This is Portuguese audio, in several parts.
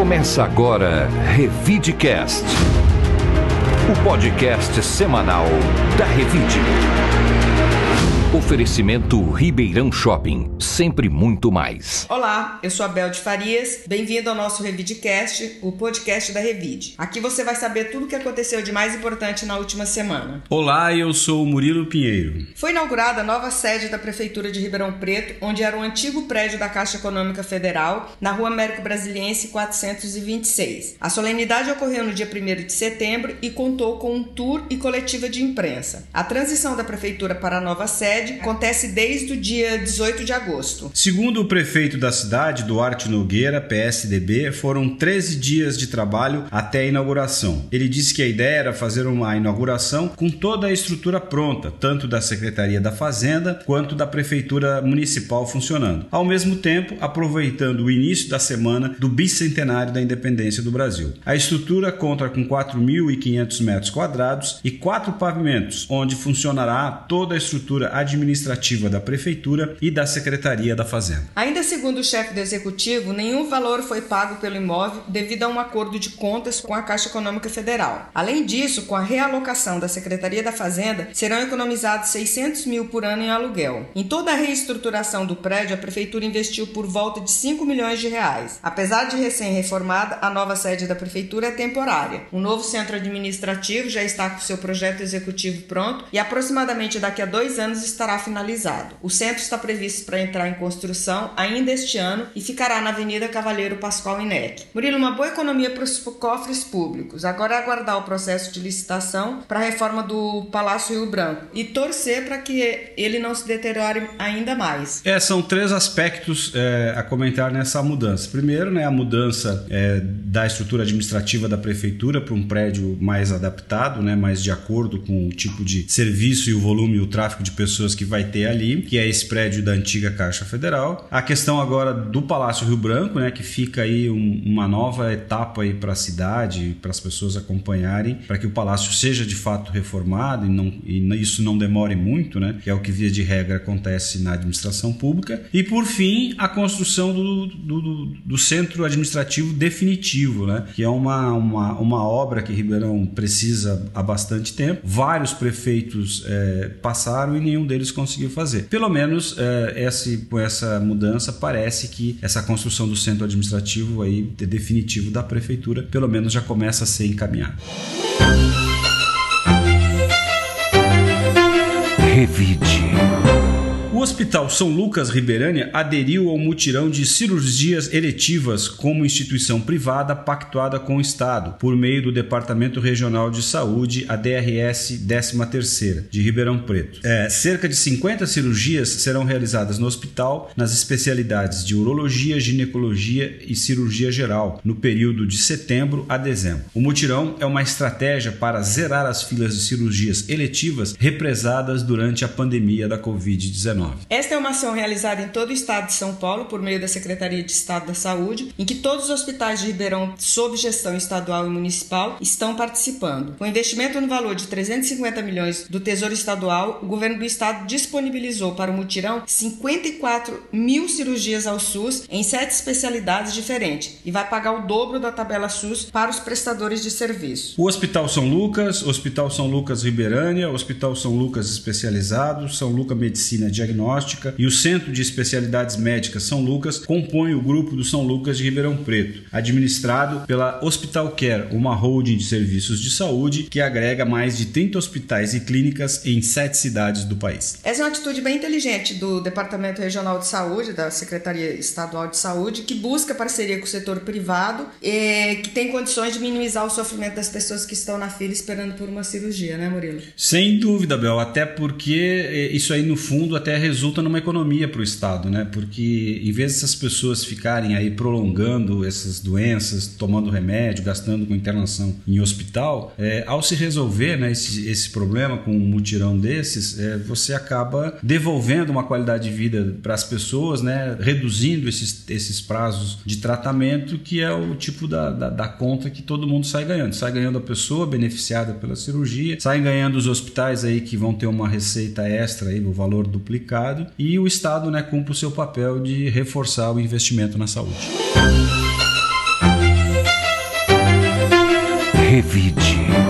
Começa agora Revidecast, o podcast semanal da Revide. Oferecimento Ribeirão Shopping, sempre muito mais. Olá, eu sou a Bel de Farias, bem-vindo ao nosso Revidecast, o podcast da Revide. Aqui você vai saber tudo o que aconteceu de mais importante na última semana. Olá, eu sou o Murilo Pinheiro. Foi inaugurada a nova sede da Prefeitura de Ribeirão Preto, onde era o antigo prédio da Caixa Econômica Federal, na rua Américo Brasiliense 426. A solenidade ocorreu no dia 1 de setembro e contou com um tour e coletiva de imprensa. A transição da Prefeitura para a nova sede acontece desde o dia 18 de agosto. Segundo o prefeito da cidade, Duarte Nogueira, PSDB, foram 13 dias de trabalho até a inauguração. Ele disse que a ideia era fazer uma inauguração com toda a estrutura pronta, tanto da Secretaria da Fazenda quanto da Prefeitura Municipal funcionando. Ao mesmo tempo, aproveitando o início da semana do bicentenário da independência do Brasil. A estrutura conta com 4.500 metros quadrados e quatro pavimentos, onde funcionará toda a estrutura administrativa administrativa da Prefeitura e da Secretaria da Fazenda. Ainda segundo o chefe do Executivo, nenhum valor foi pago pelo imóvel devido a um acordo de contas com a Caixa Econômica Federal. Além disso, com a realocação da Secretaria da Fazenda, serão economizados 600 mil por ano em aluguel. Em toda a reestruturação do prédio, a Prefeitura investiu por volta de 5 milhões de reais. Apesar de recém-reformada, a nova sede da Prefeitura é temporária. O novo centro administrativo já está com seu projeto executivo pronto e aproximadamente daqui a dois anos estará estará finalizado. O centro está previsto para entrar em construção ainda este ano e ficará na Avenida Cavalheiro Pascoal Inec. Murilo, uma boa economia para os cofres públicos. Agora é aguardar o processo de licitação para a reforma do Palácio Rio Branco e torcer para que ele não se deteriore ainda mais. É, são três aspectos é, a comentar nessa mudança. Primeiro, né, a mudança é, da estrutura administrativa da prefeitura para um prédio mais adaptado, né, mais de acordo com o tipo de serviço e o volume e o tráfego de pessoas que vai ter ali, que é esse prédio da antiga Caixa Federal. A questão agora do Palácio Rio Branco, né, que fica aí um, uma nova etapa aí para a cidade, para as pessoas acompanharem, para que o palácio seja de fato reformado e, não, e isso não demore muito, né, que é o que via de regra acontece na administração pública. E por fim, a construção do, do, do, do centro administrativo definitivo, né, que é uma, uma, uma obra que Ribeirão precisa há bastante tempo. Vários prefeitos é, passaram e nenhum deles eles conseguiu fazer. Pelo menos é, essa, com essa mudança parece que essa construção do centro administrativo aí definitivo da prefeitura pelo menos já começa a ser encaminhada. Revide. O Hospital São Lucas Ribeirânia aderiu ao mutirão de cirurgias eletivas como instituição privada pactuada com o Estado, por meio do Departamento Regional de Saúde, a DRS 13 de Ribeirão Preto. É, cerca de 50 cirurgias serão realizadas no hospital nas especialidades de urologia, ginecologia e cirurgia geral, no período de setembro a dezembro. O mutirão é uma estratégia para zerar as filas de cirurgias eletivas represadas durante a pandemia da Covid-19. Esta é uma ação realizada em todo o estado de São Paulo por meio da Secretaria de Estado da Saúde, em que todos os hospitais de Ribeirão, sob gestão estadual e municipal, estão participando. Com investimento no valor de 350 milhões do Tesouro Estadual, o governo do estado disponibilizou para o mutirão 54 mil cirurgias ao SUS em sete especialidades diferentes e vai pagar o dobro da tabela SUS para os prestadores de serviço. O Hospital São Lucas, Hospital São Lucas Ribeirânia, Hospital São Lucas Especializado, São Lucas Medicina Diagnóstica Diagnóstica e o Centro de Especialidades Médicas São Lucas compõem o grupo do São Lucas de Ribeirão Preto, administrado pela Hospital Care, uma holding de serviços de saúde que agrega mais de 30 hospitais e clínicas em sete cidades do país. Essa é uma atitude bem inteligente do Departamento Regional de Saúde, da Secretaria Estadual de Saúde, que busca parceria com o setor privado e que tem condições de minimizar o sofrimento das pessoas que estão na fila esperando por uma cirurgia, né, Murilo? Sem dúvida, Bel, até porque eh, isso aí no fundo até resulta numa economia para o Estado, né? Porque em vez dessas pessoas ficarem aí prolongando essas doenças, tomando remédio, gastando com internação em hospital, é, ao se resolver né, esse, esse problema com um mutirão desses, é, você acaba devolvendo uma qualidade de vida para as pessoas, né? Reduzindo esses, esses prazos de tratamento, que é o tipo da, da, da conta que todo mundo sai ganhando. Sai ganhando a pessoa beneficiada pela cirurgia, sai ganhando os hospitais aí que vão ter uma receita extra aí, o valor duplicado mercado e o Estado né, cumpre o seu papel de reforçar o investimento na saúde. Revide.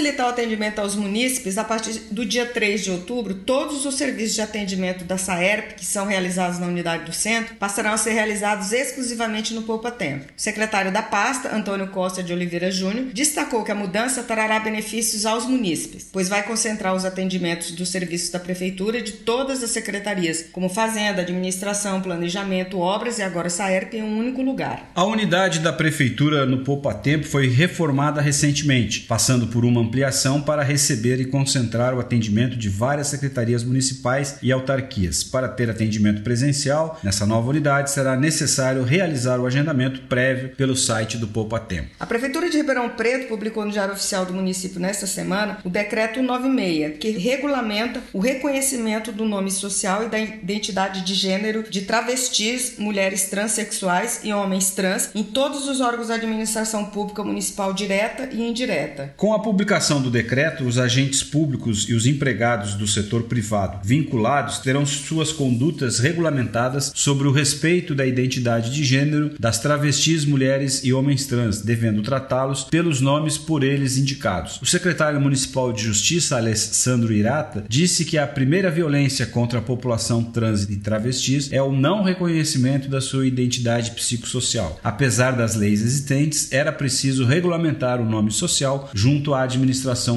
Facilitar o atendimento aos munícipes, a partir do dia 3 de outubro, todos os serviços de atendimento da SAERP, que são realizados na unidade do centro, passarão a ser realizados exclusivamente no Poupa Tempo. O secretário da pasta, Antônio Costa de Oliveira Júnior, destacou que a mudança trará benefícios aos munícipes, pois vai concentrar os atendimentos dos serviços da prefeitura e de todas as secretarias, como Fazenda, Administração, Planejamento, Obras e agora SAERP em um único lugar. A unidade da prefeitura no Poupa Tempo foi reformada recentemente, passando por uma ampliação para receber e concentrar o atendimento de várias secretarias municipais e autarquias. Para ter atendimento presencial, nessa nova unidade será necessário realizar o agendamento prévio pelo site do Poupa Tempo. A Prefeitura de Ribeirão Preto publicou no Diário Oficial do município nesta semana o Decreto 96, que regulamenta o reconhecimento do nome social e da identidade de gênero de travestis, mulheres transexuais e homens trans em todos os órgãos da administração pública municipal direta e indireta. Com a publicação do decreto, os agentes públicos e os empregados do setor privado vinculados terão suas condutas regulamentadas sobre o respeito da identidade de gênero das travestis, mulheres e homens trans, devendo tratá-los pelos nomes por eles indicados. O secretário municipal de Justiça, Alessandro Irata, disse que a primeira violência contra a população trans e travestis é o não reconhecimento da sua identidade psicossocial. Apesar das leis existentes, era preciso regulamentar o nome social junto à administração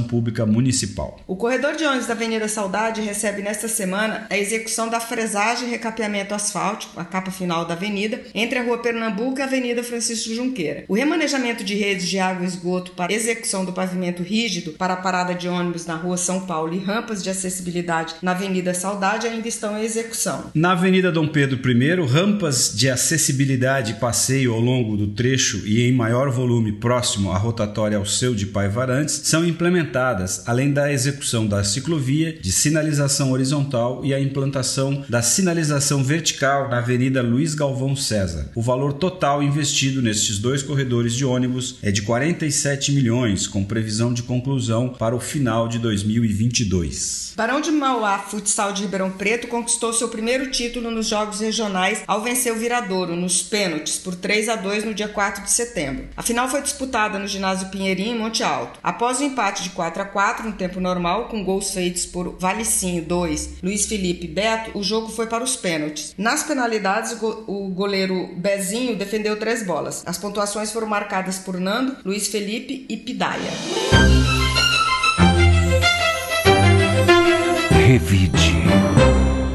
pública municipal. O corredor de ônibus da Avenida Saudade recebe nesta semana a execução da fresagem e recapeamento asfáltico, a capa final da avenida, entre a Rua Pernambuco e a Avenida Francisco Junqueira. O remanejamento de redes de água e esgoto para execução do pavimento rígido para a parada de ônibus na Rua São Paulo e rampas de acessibilidade na Avenida Saudade ainda estão em execução. Na Avenida Dom Pedro I, rampas de acessibilidade e passeio ao longo do trecho e em maior volume próximo à rotatória ao seu de Paivarantes são implementadas, além da execução da ciclovia, de sinalização horizontal e a implantação da sinalização vertical na Avenida Luiz Galvão César. O valor total investido nestes dois corredores de ônibus é de 47 milhões, com previsão de conclusão para o final de 2022. Barão de Mauá Futsal de Ribeirão Preto conquistou seu primeiro título nos Jogos Regionais ao vencer o Viradouro nos pênaltis por 3 a 2 no dia 4 de setembro. A final foi disputada no ginásio Pinheirinho em Monte Alto. Após empate de 4 a 4 no tempo normal, com gols feitos por Valicinho 2, Luiz Felipe Beto, o jogo foi para os pênaltis. Nas penalidades, o goleiro Bezinho defendeu três bolas. As pontuações foram marcadas por Nando, Luiz Felipe e Pidaia. Revide.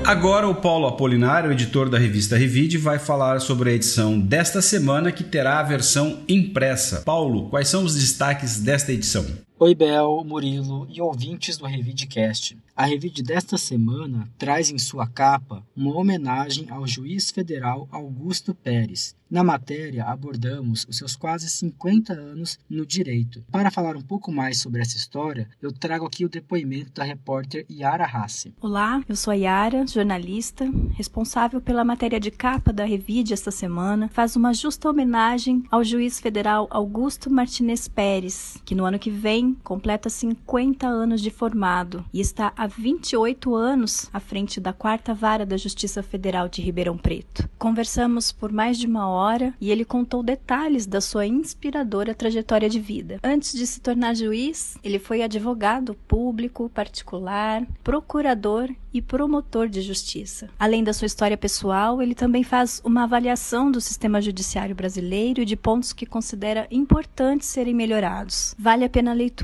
Agora o Paulo Apolinário, editor da revista Revide, vai falar sobre a edição desta semana que terá a versão impressa. Paulo, quais são os destaques desta edição? Oi, Bel, Murilo e ouvintes do Revidecast. A Revide desta semana traz em sua capa uma homenagem ao juiz federal Augusto Pérez. Na matéria, abordamos os seus quase 50 anos no direito. Para falar um pouco mais sobre essa história, eu trago aqui o depoimento da repórter Yara Hassi. Olá, eu sou a Yara, jornalista, responsável pela matéria de capa da Revide esta semana. Faz uma justa homenagem ao juiz federal Augusto Martinez Pérez, que no ano que vem completa 50 anos de formado e está há 28 anos à frente da quarta vara da Justiça Federal de Ribeirão Preto. Conversamos por mais de uma hora e ele contou detalhes da sua inspiradora trajetória de vida. Antes de se tornar juiz, ele foi advogado público, particular, procurador e promotor de justiça. Além da sua história pessoal, ele também faz uma avaliação do sistema judiciário brasileiro e de pontos que considera importantes serem melhorados. Vale a pena a leitura.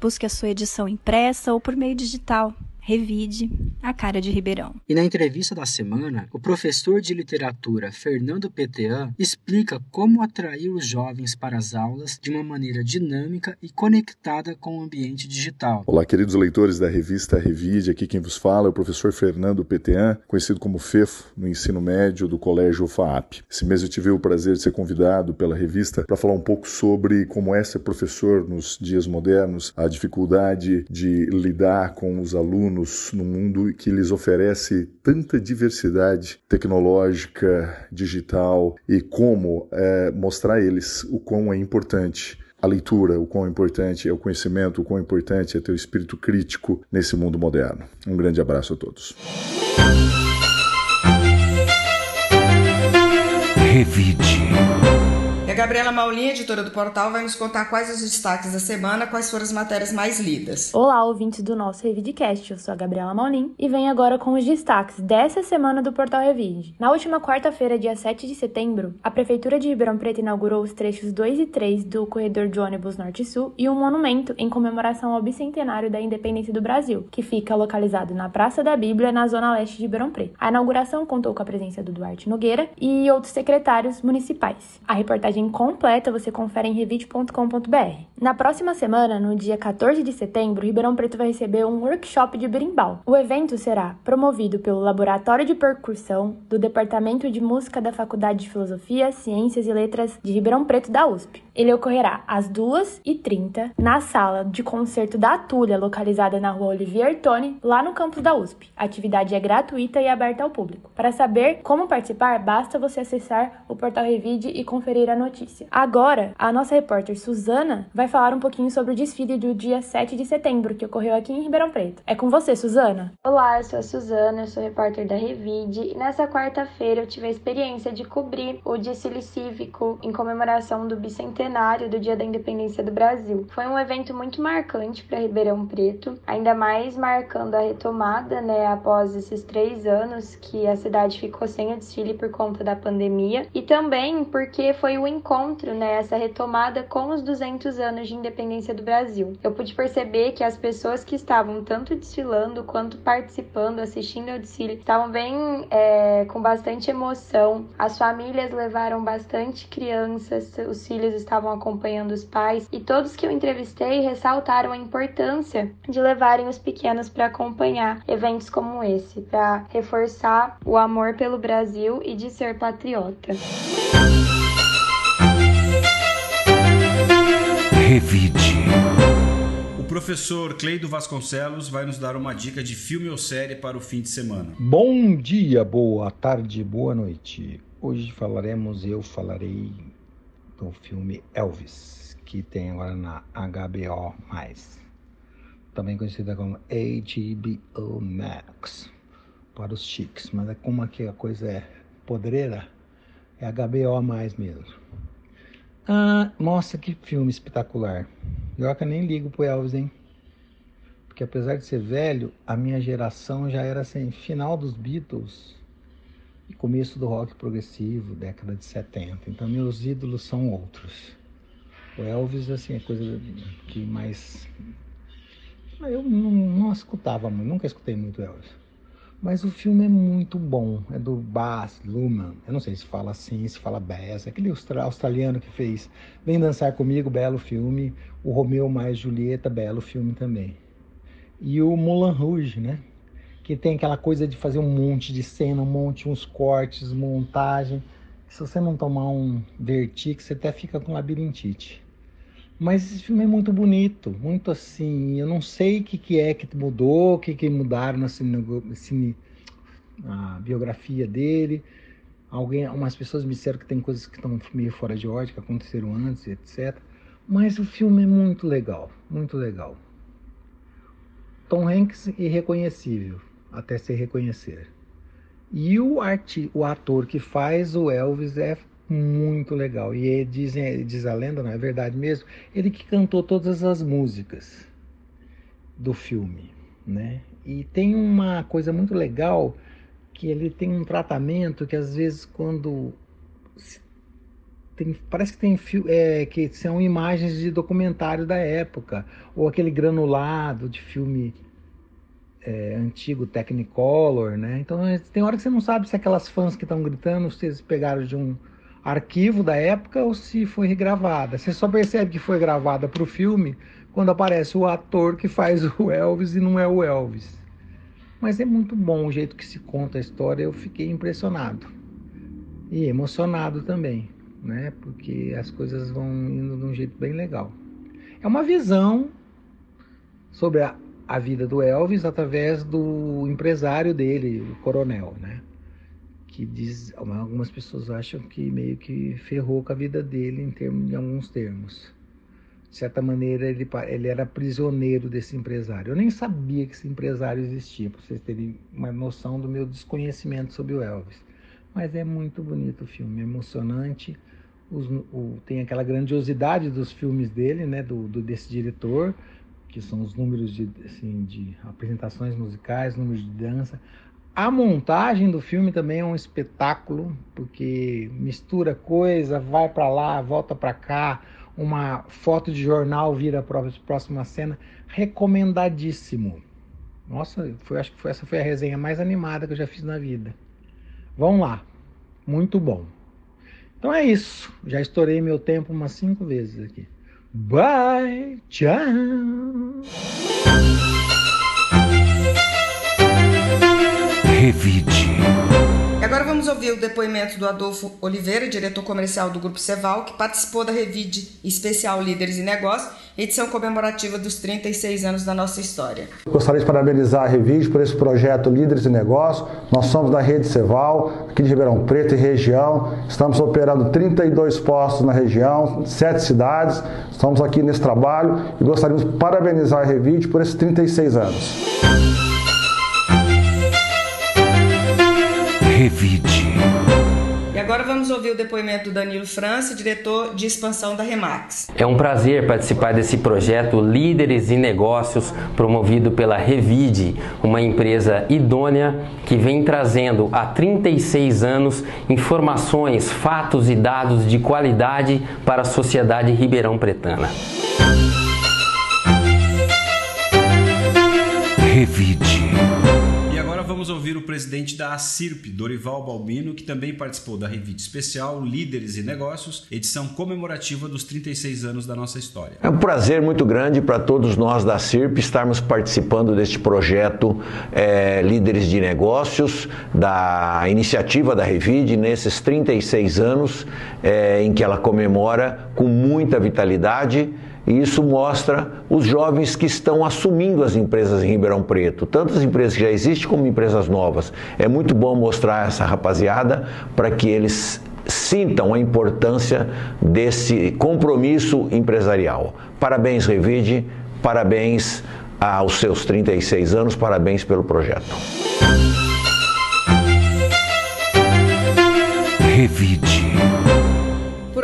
Busque a sua edição impressa ou por meio digital. Revide a cara de Ribeirão. E na entrevista da semana, o professor de literatura Fernando Petean explica como atrair os jovens para as aulas de uma maneira dinâmica e conectada com o ambiente digital. Olá, queridos leitores da revista Revide, aqui quem vos fala é o professor Fernando Petean, conhecido como FEFO no ensino médio do Colégio FAAP. Esse mês eu tive o prazer de ser convidado pela revista para falar um pouco sobre como é ser professor nos dias modernos, a dificuldade de lidar com os alunos alunos no mundo que lhes oferece tanta diversidade tecnológica, digital e como é, mostrar a eles o quão é importante a leitura, o quão importante é o conhecimento, o quão importante é ter o espírito crítico nesse mundo moderno. Um grande abraço a todos. Revide Gabriela Maulin, editora do portal, vai nos contar quais os destaques da semana, quais foram as matérias mais lidas. Olá, ouvintes do nosso Revidcast. Eu sou a Gabriela Maulin e venho agora com os destaques dessa semana do portal Revide. Na última quarta-feira, dia 7 de setembro, a Prefeitura de Ribeirão Preto inaugurou os trechos 2 e 3 do corredor de ônibus Norte-Sul e um monumento em comemoração ao bicentenário da independência do Brasil, que fica localizado na Praça da Bíblia, na zona leste de Ribeirão Preto. A inauguração contou com a presença do Duarte Nogueira e outros secretários municipais. A reportagem completa você confere em revite.com.br. Na próxima semana, no dia 14 de setembro, Ribeirão Preto vai receber um workshop de berimbau. O evento será promovido pelo Laboratório de Percussão do Departamento de Música da Faculdade de Filosofia, Ciências e Letras de Ribeirão Preto da USP. Ele ocorrerá às 2h30 na sala de concerto da Atulha, localizada na rua Olivier Tone, lá no campus da USP. A atividade é gratuita e aberta ao público. Para saber como participar, basta você acessar o portal Revide e conferir a notícia. Agora, a nossa repórter Suzana vai falar um pouquinho sobre o desfile do dia 7 de setembro, que ocorreu aqui em Ribeirão Preto. É com você, Suzana. Olá, eu sou a Suzana, eu sou repórter da Revide e nessa quarta-feira eu tive a experiência de cobrir o desfile cívico em comemoração do bicentenário do Dia da Independência do Brasil. Foi um evento muito marcante para Ribeirão Preto, ainda mais marcando a retomada, né, após esses três anos que a cidade ficou sem o desfile por conta da pandemia e também porque foi o encontro, né, essa retomada com os 200 anos de independência do Brasil. Eu pude perceber que as pessoas que estavam tanto desfilando quanto participando, assistindo ao desfile, estavam bem é, com bastante emoção. As famílias levaram bastante crianças, os filhos estavam acompanhando os pais e todos que eu entrevistei ressaltaram a importância de levarem os pequenos para acompanhar eventos como esse, para reforçar o amor pelo Brasil e de ser patriota. Revide. O professor Cleido Vasconcelos vai nos dar uma dica de filme ou série para o fim de semana. Bom dia, boa tarde, boa noite. Hoje falaremos, eu falarei do filme Elvis, que tem agora na HBO+, também conhecida como HBO Max, para os chiques, mas é como aqui a coisa é podreira, é HBO+, mesmo. Ah, nossa, que filme espetacular. Eu que nem ligo pro Elvis, hein? Porque apesar de ser velho, a minha geração já era assim, final dos Beatles e começo do rock progressivo, década de 70. Então meus ídolos são outros. O Elvis, assim, é coisa que mais. Eu não, não escutava muito, nunca escutei muito Elvis. Mas o filme é muito bom. É do Baz Luhrmann. Eu não sei se fala assim, se fala Bass. Aquele australiano que fez Vem Dançar Comigo, belo filme. O Romeu mais Julieta, belo filme também. E o Moulin Rouge, né? Que tem aquela coisa de fazer um monte de cena, um monte, uns cortes, montagem. Se você não tomar um vertigo, você até fica com labirintite. Mas esse filme é muito bonito, muito assim. Eu não sei o que, que é que mudou, o que, que mudaram na, cine, na biografia dele. Alguém, pessoas me disseram que tem coisas que estão meio fora de ordem, que aconteceram antes, etc. Mas o filme é muito legal, muito legal. Tom Hanks irreconhecível, até se reconhecer. E o, arte, o ator que faz o Elvis é muito legal. E dizem, diz a lenda, não é verdade mesmo? Ele que cantou todas as músicas do filme, né? E tem uma coisa muito legal que ele tem um tratamento que às vezes quando tem, parece que tem é, que são imagens de documentário da época ou aquele granulado de filme é, antigo Technicolor, né? Então tem hora que você não sabe se aquelas fãs que estão gritando, vocês pegaram de um arquivo da época ou se foi regravada. Você só percebe que foi gravada para o filme quando aparece o ator que faz o Elvis e não é o Elvis. Mas é muito bom o jeito que se conta a história, eu fiquei impressionado. E emocionado também, né? Porque as coisas vão indo de um jeito bem legal. É uma visão sobre a, a vida do Elvis através do empresário dele, o coronel, né? Que diz, algumas pessoas acham que meio que ferrou com a vida dele em, termos, em alguns termos. De certa maneira, ele, ele era prisioneiro desse empresário. Eu nem sabia que esse empresário existia, para vocês terem uma noção do meu desconhecimento sobre o Elvis. Mas é muito bonito o filme, é emocionante. os, o, tem aquela grandiosidade dos filmes dele, né, do, do, desse diretor, que são os números de, assim, de apresentações musicais, números de dança. A montagem do filme também é um espetáculo, porque mistura coisa, vai para lá, volta para cá, uma foto de jornal vira a próxima cena. Recomendadíssimo. Nossa, foi, acho que foi, essa foi a resenha mais animada que eu já fiz na vida. Vamos lá. Muito bom. Então é isso. Já estourei meu tempo umas cinco vezes aqui. Bye. Tchau. Revide. E agora vamos ouvir o depoimento do Adolfo Oliveira, diretor comercial do Grupo Ceval, que participou da Revide Especial Líderes e Negócios, edição comemorativa dos 36 anos da nossa história. Gostaria de parabenizar a Revide por esse projeto Líderes e Negócios. Nós somos da Rede Ceval, aqui de Ribeirão Preto e região. Estamos operando 32 postos na região, sete cidades. Estamos aqui nesse trabalho e gostaríamos de parabenizar a Revide por esses 36 anos. Ouvir o depoimento do Danilo França, diretor de expansão da Remax. É um prazer participar desse projeto Líderes em Negócios, promovido pela Revide, uma empresa idônea que vem trazendo há 36 anos informações, fatos e dados de qualidade para a sociedade ribeirão pretana. Revide. Vamos ouvir o presidente da ACIRP, Dorival Balbino, que também participou da revista especial Líderes e Negócios, edição comemorativa dos 36 anos da nossa história. É um prazer muito grande para todos nós da CIRP estarmos participando deste projeto é, Líderes de Negócios, da iniciativa da Revide, nesses 36 anos é, em que ela comemora com muita vitalidade. E isso mostra os jovens que estão assumindo as empresas em Ribeirão Preto, tanto as empresas que já existem como empresas novas. É muito bom mostrar essa rapaziada para que eles sintam a importância desse compromisso empresarial. Parabéns, Revide, parabéns aos seus 36 anos, parabéns pelo projeto. Revide.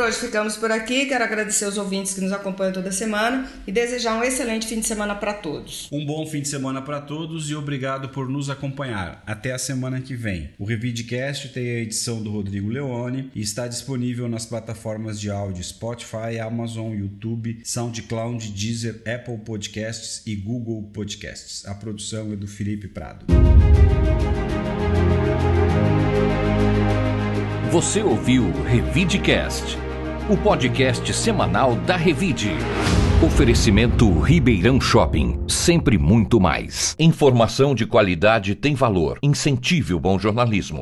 Hoje ficamos por aqui. Quero agradecer aos ouvintes que nos acompanham toda semana e desejar um excelente fim de semana para todos. Um bom fim de semana para todos e obrigado por nos acompanhar. Até a semana que vem. O Revidecast tem a edição do Rodrigo Leone e está disponível nas plataformas de áudio Spotify, Amazon, YouTube, SoundCloud, Deezer, Apple Podcasts e Google Podcasts. A produção é do Felipe Prado. Você ouviu Revidecast, o podcast semanal da Revide. Oferecimento Ribeirão Shopping, sempre muito mais. Informação de qualidade tem valor. Incentive o bom jornalismo.